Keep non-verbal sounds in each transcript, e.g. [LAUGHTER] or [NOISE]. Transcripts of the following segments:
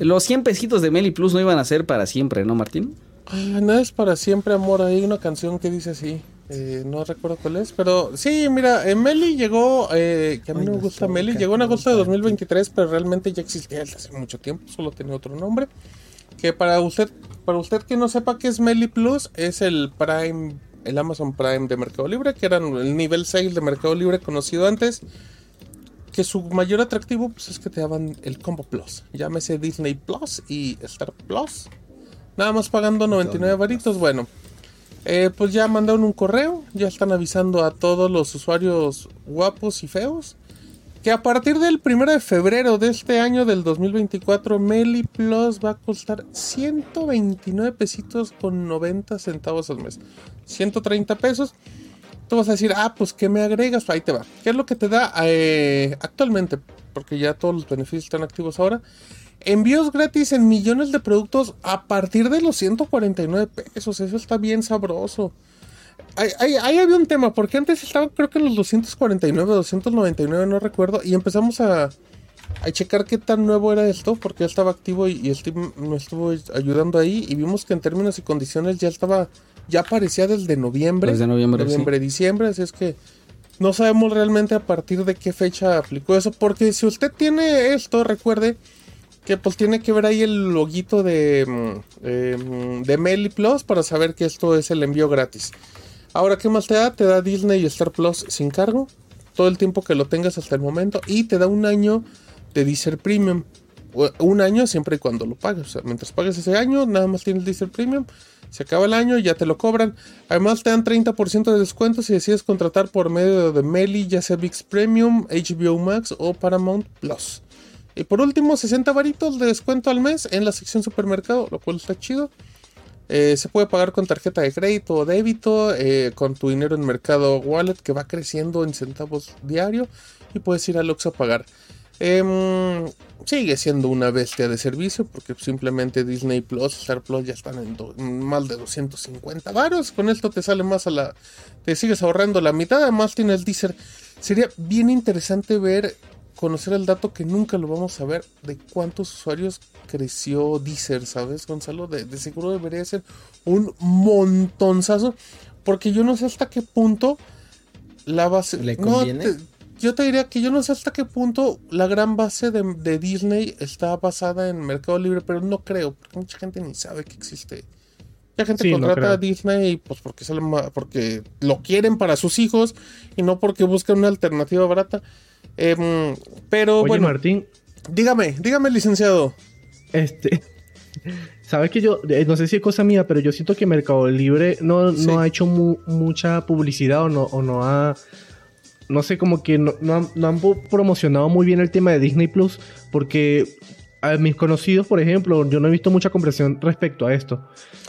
Los 100 pesitos de Meli Plus no iban a ser para siempre, ¿no, Martín? No es para siempre, amor. Hay una canción que dice así. Eh, no recuerdo cuál es, pero sí, mira, eh, Meli llegó, eh, que a mí no me gusta Meli, llegó en agosto de 2023, pero realmente ya existía desde hace mucho tiempo, solo tenía otro nombre. Que para usted, para usted que no sepa qué es Meli Plus, es el Prime, el Amazon Prime de Mercado Libre, que era el nivel 6 de Mercado Libre conocido antes. Que su mayor atractivo pues, es que te daban el Combo Plus. Llámese Disney Plus y Star Plus. Nada más pagando 99 varitos. Bueno, eh, pues ya mandaron un correo, ya están avisando a todos los usuarios guapos y feos que a partir del 1 de febrero de este año del 2024 Meli Plus va a costar 129 pesitos con 90 centavos al mes. 130 pesos. Tú vas a decir, ah, pues ¿qué me agregas? Ahí te va. ¿Qué es lo que te da eh, actualmente? Porque ya todos los beneficios están activos ahora. Envíos gratis en millones de productos a partir de los 149 pesos. Eso está bien sabroso. Ahí, había un tema, porque antes estaba creo que en los 249, 299, no recuerdo. Y empezamos a, a checar qué tan nuevo era esto, porque ya estaba activo y, y Steve me estuvo ayudando ahí. Y vimos que en términos y condiciones ya estaba, ya aparecía desde noviembre. Desde noviembre. Noviembre, diciembre. Así es que no sabemos realmente a partir de qué fecha aplicó eso. Porque si usted tiene esto, recuerde que pues tiene que ver ahí el loguito de, eh, de Meli Plus para saber que esto es el envío gratis. Ahora, ¿qué más te da? Te da Disney y Star Plus sin cargo. Todo el tiempo que lo tengas hasta el momento. Y te da un año de Deezer Premium. Un año siempre y cuando lo pagues. O sea, mientras pagues ese año, nada más tienes Deezer Premium. Se acaba el año ya te lo cobran. Además te dan 30% de descuento si decides contratar por medio de Meli, ya sea VIX Premium, HBO Max o Paramount Plus. Y por último, 60 varitos de descuento al mes en la sección supermercado, lo cual está chido. Eh, se puede pagar con tarjeta de crédito o débito, eh, con tu dinero en Mercado Wallet que va creciendo en centavos diario y puedes ir al Oxxo a pagar. Em, sigue siendo una bestia de servicio porque simplemente Disney Plus, Star Plus ya están en, más de 250 varos. Con esto te sale más a la... te sigues ahorrando la mitad, además tienes Deezer. Sería bien interesante ver conocer el dato que nunca lo vamos a ver de cuántos usuarios creció Deezer, ¿sabes, Gonzalo? De, seguro debería ser un montonzazo, porque yo no sé hasta qué punto la base... ¿Le conviene? Yo te diría que yo no sé hasta qué punto la gran base de, Disney está basada en Mercado Libre, pero no creo, porque mucha gente ni sabe que existe. Mucha gente contrata a Disney pues porque, sale porque lo quieren para sus hijos y no porque buscan una alternativa barata. Em, pero Oye, bueno. Martín. Dígame, dígame, licenciado. Este. [LAUGHS] Sabes que yo, eh, no sé si es cosa mía, pero yo siento que Mercado Libre no, no ha hecho mucha publicidad o no, o no ha. No sé, como que no, no, han, no, han, promocionado muy bien el tema de Disney Plus, porque a mis conocidos, por ejemplo, yo no he visto mucha conversación respecto a esto.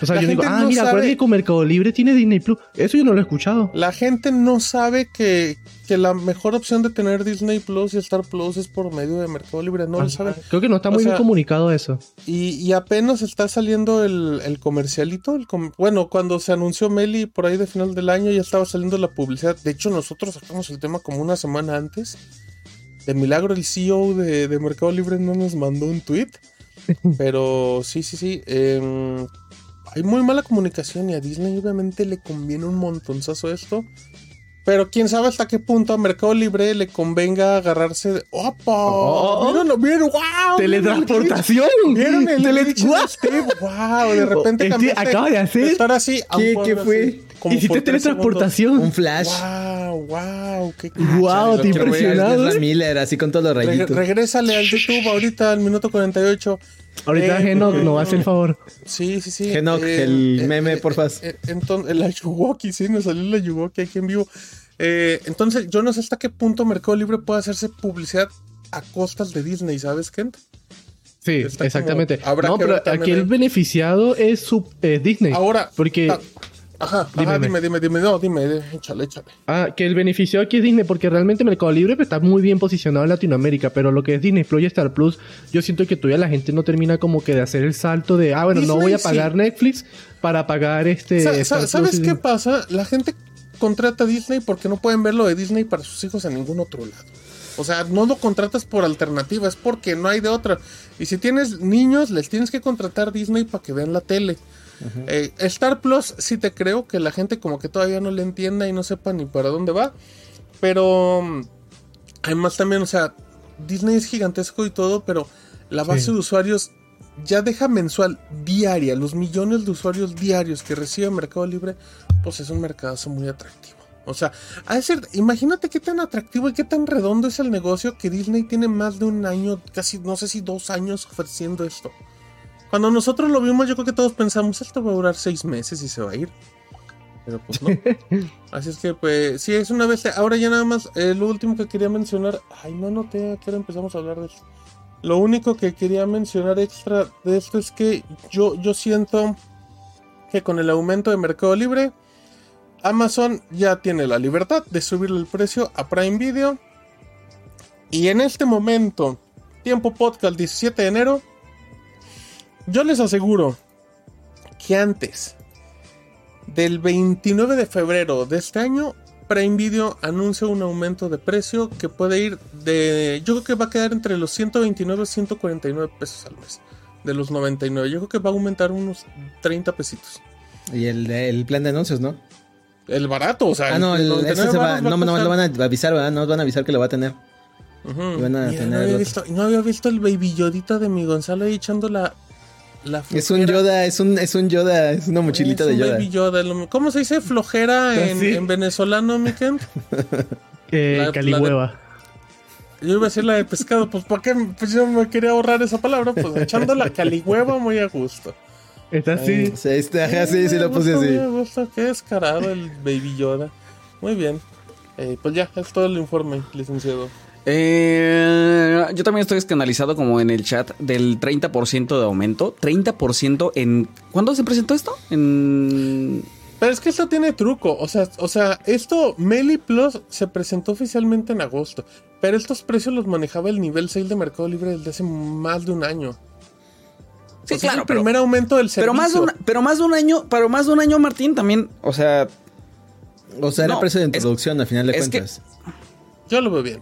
O sea, yo digo, ah, mira, acuérdate que Mercado Libre tiene Disney Plus. Eso yo no lo he escuchado. La gente no sabe que, que la mejor opción de tener Disney Plus y Star Plus es por medio de Mercado Libre. No lo saben. Creo que no está muy bien comunicado eso. Y, y, apenas está saliendo el, el comercialito. El bueno, cuando se anunció Meli por ahí de final del año ya estaba saliendo la publicidad. De hecho, nosotros sacamos el tema como una semana antes. De milagro el CEO de, Mercado Libre no nos mandó un tweet. [LAUGHS] Pero sí, sí, sí. Em, hay muy mala comunicación y a Disney obviamente le conviene un montonzazo esto. Pero quién sabe hasta qué punto a Mercado Libre le convenga agarrarse de. ¡Opa! Oh, ¿Vieron? ¡Wow! ¡Teletransportación! ¿Vieron el Tele [LAUGHS] ¡Wow! De repente este acaba de hacer. Estar así. ¿Qué, ¿qué fue? Hiciste teletransportación. Un flash. ¡Wow! ¡Wow! ¡Qué ¡Wow! Te impresionado. Miller, así con todos los rayitos. regrésale al YouTube ahorita al minuto 48. Ahorita eh, no no hace el favor. Sí, sí, sí. Genok, eh, el eh, meme, por favor. entonces, el Ayuwoki, sí, nos salió el Ayuwoki aquí en vivo. entonces, yo no sé hasta qué punto Mercado Libre puede hacerse publicidad a costas de Disney, ¿sabes, Kent? Sí, exactamente. no, pero aquí el beneficiado es su, Disney. Ahora, porque Ajá, dime, dime, dime, dime, no, dime, échale, échale. Ah, que el beneficio aquí es Disney, porque realmente Mercado Libre está muy bien posicionado en Latinoamérica, pero lo que es Disney Plus y Star Plus, yo siento que todavía la gente no termina como que de hacer el salto de, ah, bueno, no voy a pagar Netflix para pagar este. ¿Sabes qué pasa? La gente contrata Disney porque no pueden ver lo de Disney para sus hijos en ningún otro lado. O sea, no lo contratas por alternativa, es porque no hay de otra. Y si tienes niños, les tienes que contratar Disney para que vean la tele. Eh, Star Plus, sí te creo que la gente como que todavía no le entienda y no sepa ni para dónde va. Pero mm, además también, o sea, Disney es gigantesco y todo, pero la base Sí. de usuarios ya deja mensual, diaria, los millones de usuarios diarios que recibe Mercado Libre, pues es un mercadazo muy atractivo. O sea, a ser, imagínate qué tan atractivo y qué tan redondo es el negocio que Disney tiene más de un año, casi no sé si dos años ofreciendo esto. Cuando nosotros lo vimos, yo creo que todos pensamos, esto va a durar seis meses y se va a ir. Pero pues no. [LAUGHS] Así es que, pues, sí, es una vez. Ahora ya nada más, eh, lo último que quería mencionar. Ay, no noté a qué hora empezamos a hablar de esto. Lo único que quería mencionar extra de esto es que yo, yo siento que con el aumento de Mercado Libre, Amazon ya tiene la libertad de subirle el precio a Prime Video. Y en este momento, tiempo podcast 17 de enero, yo les aseguro que antes del 29 de febrero de este año, Prime Video anuncia un aumento de precio que puede ir de. Yo creo que va a quedar entre los 129 y 149 pesos al mes. De los 99. Yo creo que va a aumentar unos 30 pesitos. Y el, el plan de anuncios, ¿no? El barato, o sea. Ah, no, el, 99 ese se va, va no, no, lo van a avisar, ¿verdad? No van a avisar que lo va a tener. Ujú. y van a Mira, tener no, había visto, no había visto el baby Yodita de mi Gonzalo ahí echando la. la Es un. Yoda, es un, es un Yoda, es una mochilita Es de un Yoda. Baby Yoda. ¿Cómo se dice flojera [LAUGHS] en, Sí. en venezolano, mi Ken? [LAUGHS] Eh, La- la de- Calihueva. Yo iba a decir la de pescado, pues ¿para qué? Pues yo me quería ahorrar esa palabra, pues echando la caligüeva muy a gusto. Está así. Sí, este, ajá, sí, sí Me lo puse así. Me gusta, qué descarado el Baby Yoda. Muy bien. Eh, pues ya, es todo el informe, licenciado. Eh, yo también estoy escandalizado como en el chat del 30% de aumento. 30% en... ¿Cuándo se presentó esto? En... Pero es que esto tiene truco, o sea, o sea, esto, Meli Plus se presentó oficialmente en agosto, pero estos precios los manejaba el nivel 6 de Mercado Libre desde hace más de un año. Sí, O sea, es claro, el pero, primer aumento del servicio. pero más de un, pero más de un año, pero más de un año, Martín, también, o sea, O sea, era No, precio de es- introducción, al final de que- cuentas. Yo lo veo bien.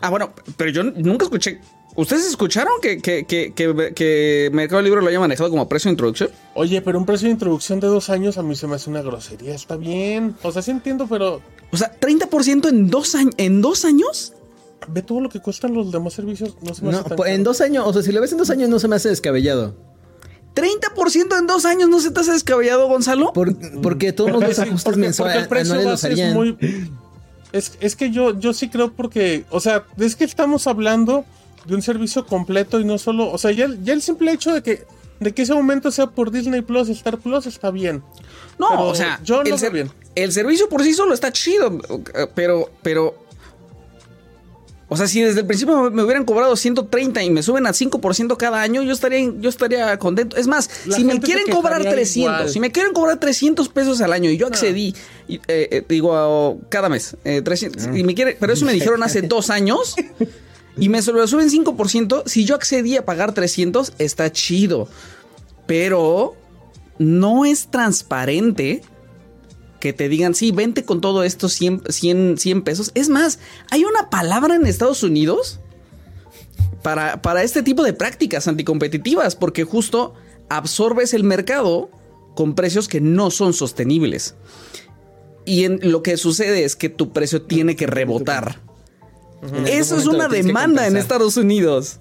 Ah, bueno, pero yo nunca escuché. ¿Ustedes escucharon que, que, que, que, que Mercado Libre lo haya manejado como precio de introducción? Oye, pero un precio de introducción de dos años a mí se me hace una grosería, está bien. O sea, sí entiendo, pero O sea, 30% en dos, años en dos años. Ve todo lo que cuestan los demás servicios, no se me No, hace tan pues, en caro. dos años, o sea, si lo ves en dos años no se me hace descabellado. 30% en dos años, ¿no se te hace descabellado, Gonzalo? Por- porque todos los Sí, ajustes porque- mensuales porque el precio anuales los base es muy... Es, es que yo, yo sí creo porque, o sea, es que estamos hablando de un servicio completo y no solo, o sea, ya, el- ya el simple hecho de que, de que ese aumento sea por Disney Plus, Star Plus, está bien. No, Pero o sea, yo el, ser- bien. el servicio por sí solo está chido, pero, pero, o sea, si desde el principio me hubieran cobrado 130 y me suben a 5% cada año, yo estaría, yo estaría contento. Es más, La si me quieren cobrar quejaría 300, igual. si me quieren cobrar 300 pesos al año y yo accedí, y, eh, eh, digo, cada mes, eh, 300, y me quiere, pero eso me dijeron hace dos años. Y me lo suben 5%. Si yo accedí a pagar 300, está chido. Pero no es transparente que te digan, sí, vente con todo esto 100, 100, 100 pesos. Es más, hay una palabra en Estados Unidos para, para este tipo de prácticas anticompetitivas, porque justo absorbes el mercado con precios que no son sostenibles. Y en, lo que sucede es que tu precio tiene que rebotar. Eso es una demanda en. Estados Unidos.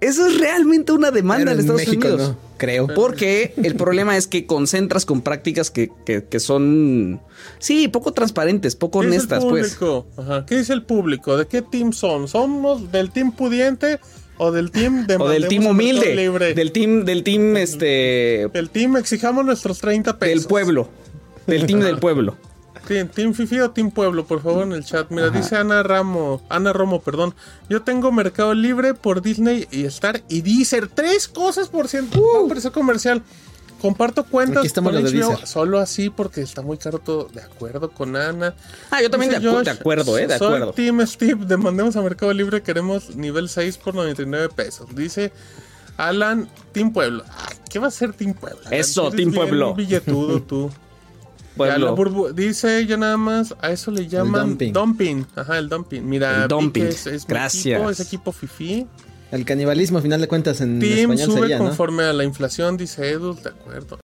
Eso es realmente una demanda en en Estados México Unidos. no, creo. Porque el problema es que concentras con prácticas que, que- que son, sí, poco transparentes, poco ¿Qué honestas, dice el pues. público? Ajá. ¿Qué dice el público? ¿De qué team son? ¿Somos del team pudiente o del team de [LAUGHS] O del team humilde, Libre? del team, del team, este, Del team exijamos nuestros 30 pesos. del pueblo, del team del pueblo. [LAUGHS] Sí, Team Fifi o Team Pueblo, por favor, en el chat. Mira, dice Ana Ramo, Ana Romo, perdón. Yo tengo Mercado Libre por Disney y Star y Deezer. Tres cosas por ciento. No, precio comercial. Comparto cuentas Aquí estamos con HBO, solo así porque está muy caro todo. De acuerdo con Ana. Ah, yo también de, Dice Josh, de acuerdo, eh, de soy acuerdo. Team Steve, demandemos a Mercado Libre, queremos nivel 6 por 99 pesos. Dice Alan, Team Pueblo. Ay, ¿Qué va a ser Team Pueblo? Eso, Team bien Pueblo. billetudo tú. [LAUGHS] pueblo. Ya, la burbu- dice ya nada más, a eso le llaman dumping. dumping. Ajá, el dumping. Mira, El dumping. es, es mi Gracias. equipo, es equipo FIFI. El canibalismo, a final de cuentas, en Team español sube sería, ¿no? conforme a la inflación, dice Edu, de acuerdo.